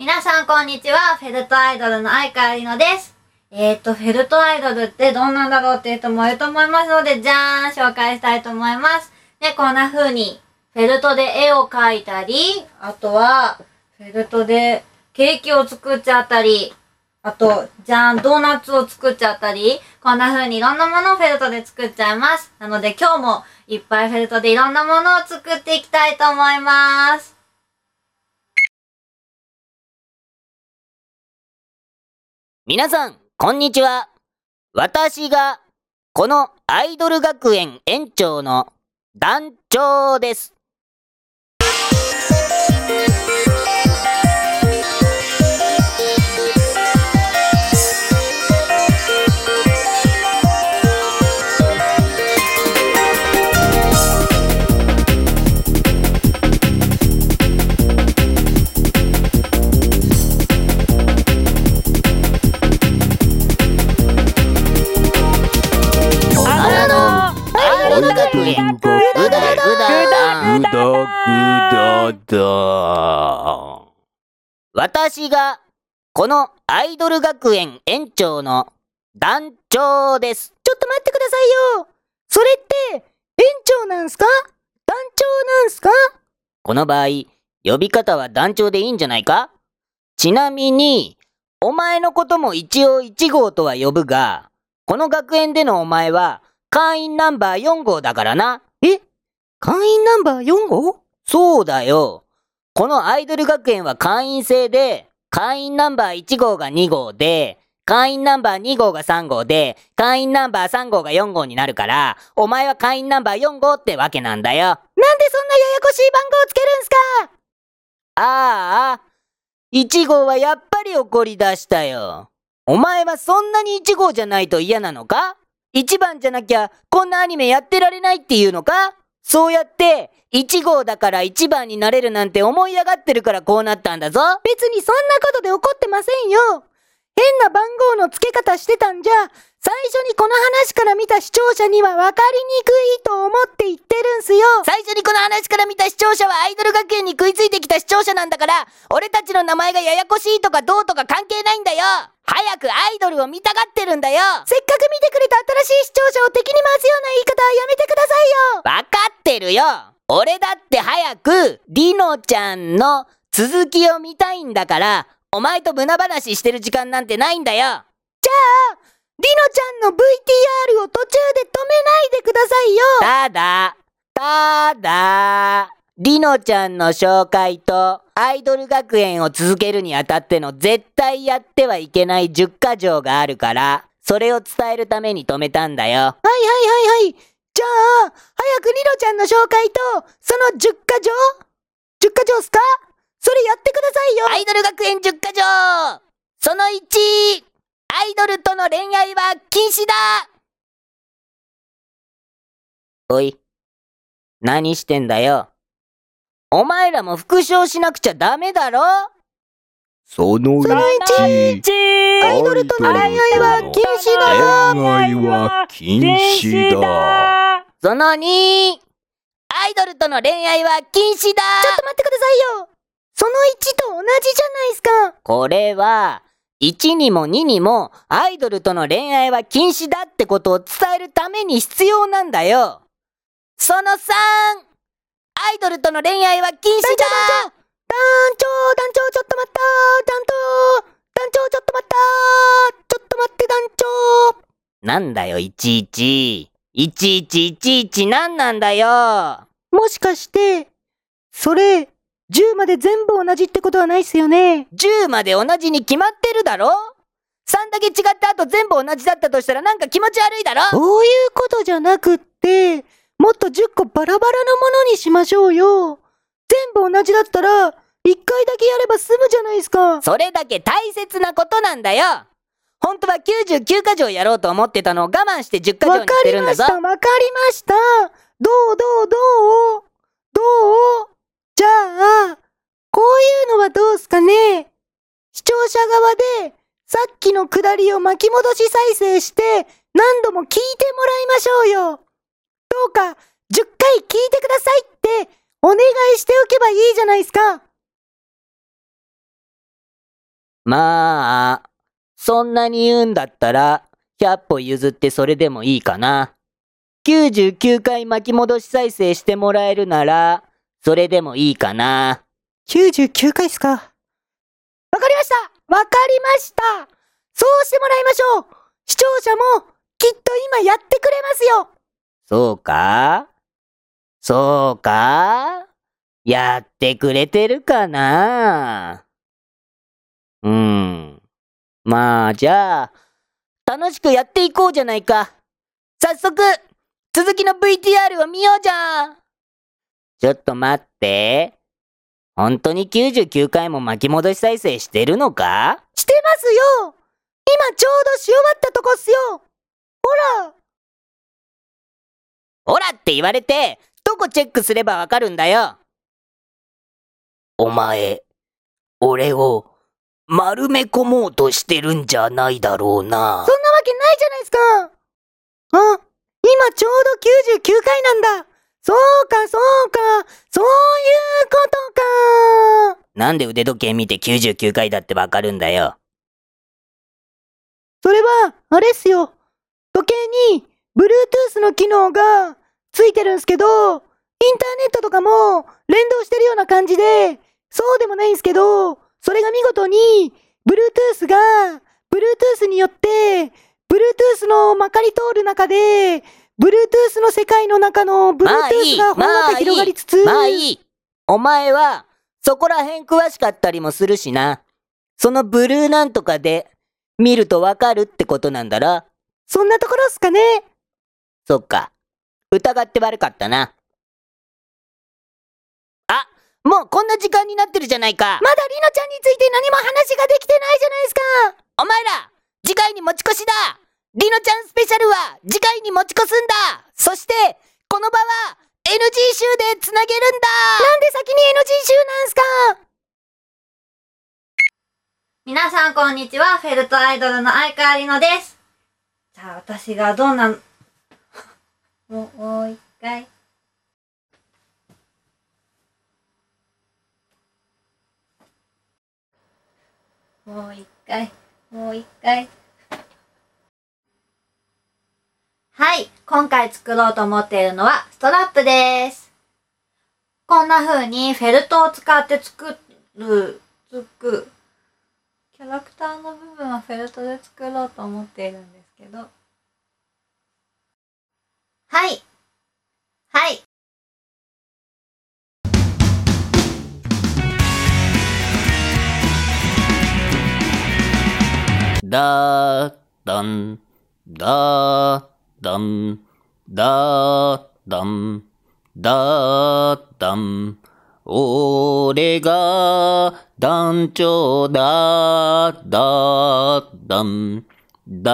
皆さんこんにちは。フェルトアイドルの相川里乃です。えーと、フェルトアイドルってどんなんだろうっていう人もいると思いますので、じゃーん紹介したいと思います。で、こんな風に、フェルトで絵を描いたり、あとは、フェルトでケーキを作っちゃったり、あと、じゃーん、ドーナツを作っちゃったり、こんな風にいろんなものをフェルトで作っちゃいます。なので今日もいっぱいフェルトでいろんなものを作っていきたいと思います。皆さん、こんにちは。私が、このアイドル学園園長の団長です。だぐだだ。私が、このアイドル学園園長の団長です。ちょっと待ってくださいよ。それって、園長なんすか？団長なんすか？この場合、呼び方は団長でいいんじゃないか？ちなみに、お前のことも一応1号とは呼ぶが、この学園でのお前は、会員ナンバー4号だからな。え？会員ナンバー4号？そうだよ。このアイドル学園は会員制で、会員ナンバー1号が2号で、会員ナンバー2号が3号で、会員ナンバー3号が4号になるから、お前は会員ナンバー4号ってわけなんだよ。なんでそんなややこしい番号つけるんすか？ああ、1号はやっぱり怒り出したよ。お前はそんなに1号じゃないと嫌なのか ?1 番じゃなきゃこんなアニメやってられないっていうのか？そうやって1号だから1番になれるなんて思い上がってるからこうなったんだぞ。別にそんなことで怒ってませんよ。変な番号の付け方してたんじゃ、最初にこの話から見た視聴者には分かりにくいと思って言ってるんすよ。最初にこの話から見た視聴者はアイドル学園に食いついてきた視聴者なんだから、俺たちの名前がややこしいとかどうとか関係ないんだよ早くアイドルを見たがってるんだよせっかく見てくれた新しい視聴者を敵に回すような言い方はやめてくださいよ。わかってるよ俺だって早く、りのちゃんの続きを見たいんだから、お前と無駄話してる時間なんてないんだよりのちゃんの VTR を途中で止めないでくださいよ。ただ、ただ、りのちゃんの紹介と、アイドル学園を続けるにあたっての絶対やってはいけない10箇条があるから、それを伝えるために止めたんだよ。はいはいはいはい。じゃあ、早くリロちゃんの紹介と、その10箇条 ?10 箇条っすか？それやってくださいよ。アイドル学園10箇条その1、アイドルとの恋愛は禁止だおい、何してんだよ。お前らも復唱しなくちゃダメだろ？そのその1、1、アイドルとの恋愛は禁止だ。恋愛は禁止だ。その2、アイドルとの恋愛は禁止だちょっと待ってくださいよ。その1と同じじゃないっすか。これは、1にも2にもアイドルとの恋愛は禁止だってことを伝えるために必要なんだよ。その3、アイドルとの恋愛は禁止だ団長、団長、ちょっと待った団長、団長、ちょっと待ったちょっと待って、団長。なんだよ、いちいち。いちいちいちいちなんなんだよ。もしかして、それ、10まで全部同じってことはないっすよね？10まで同じに決まってるだろ ?3 だけ違った後全部同じだったとしたらなんか気持ち悪いだろ？そういうことじゃなくって、もっと10個バラバラのものにしましょうよ。全部同じだったら、1回だけやれば済むじゃないですか。それだけ大切なことなんだよ本当は99箇条やろうと思ってたのを我慢して10箇条にわかしてるんだぞりました、わかりました。どうどうどうどうじゃあ、こういうのはどうすかね視聴者側で、さっきのくだりを巻き戻し再生して、何度も聞いてもらいましょうよ。どうか、10回聞いてくださいって、お願いしておけばいいじゃないですか。まあ、そんなに言うんだったら、100歩譲ってそれでもいいかな。99回巻き戻し再生してもらえるなら、それでもいいかな。99回っすか。わかりましたわかりましたそうしてもらいましょう視聴者もきっと今やってくれますよそうか？そうか？やってくれてるかな？うん。まあ、じゃあ、楽しくやっていこうじゃないか。早速、続きの VTR を見ようじゃ。んちょっと待って。本当に99回も巻き戻し再生してるのか？してますよ。今ちょうどし終わったとこっすよ。ほら。ほらって言われて、どこチェックすればわかるんだよ。お前、俺を丸め込もうとしてるんじゃないだろうな。そんなわけないじゃないですかあ、今ちょうど99回なんだそうか、そうか、そういうことかなんで腕時計見て99回だってわかるんだよ。それは、あれっすよ。時計に、Bluetooth の機能がついてるんすけど、インターネットとかも連動してるような感じで、そうでもないんすけど、それが見事に、Bluetooth が、Bluetooth によって、Bluetooth のまかり通る中で、Bluetooth の世界の中の Bluetooth いがほんわか広がりつつ、まあいい。お前は、そこら辺詳しかったりもするしな。そのブルーなんとかで、見るとわかるってことなんだろ？そんなところっすかねそっか。疑って悪かったな。あ、もうこんな時間になってるじゃないか。まだリノちゃんについて何も話ができてないじゃないですかお前ら、次回に持ち越しだリノちゃんスペシャルは次回に持ち越すんだそして、この場は NG 集でつなげるんだなんで先に NG 集なんすか皆さんこんにちは、フェルトアイドルの相川りのです。じゃあ私がどんな、もう一回。もう一回、もう一回。はい、今回作ろうと思っているのはストラップです。こんな風にフェルトを使って作る、つく、キャラクターの部分はフェルトで作ろうと思っているんですけど。はい。はい。だーだん、だーだん、だーだん、だーだん。俺が団長だーだーだん、だ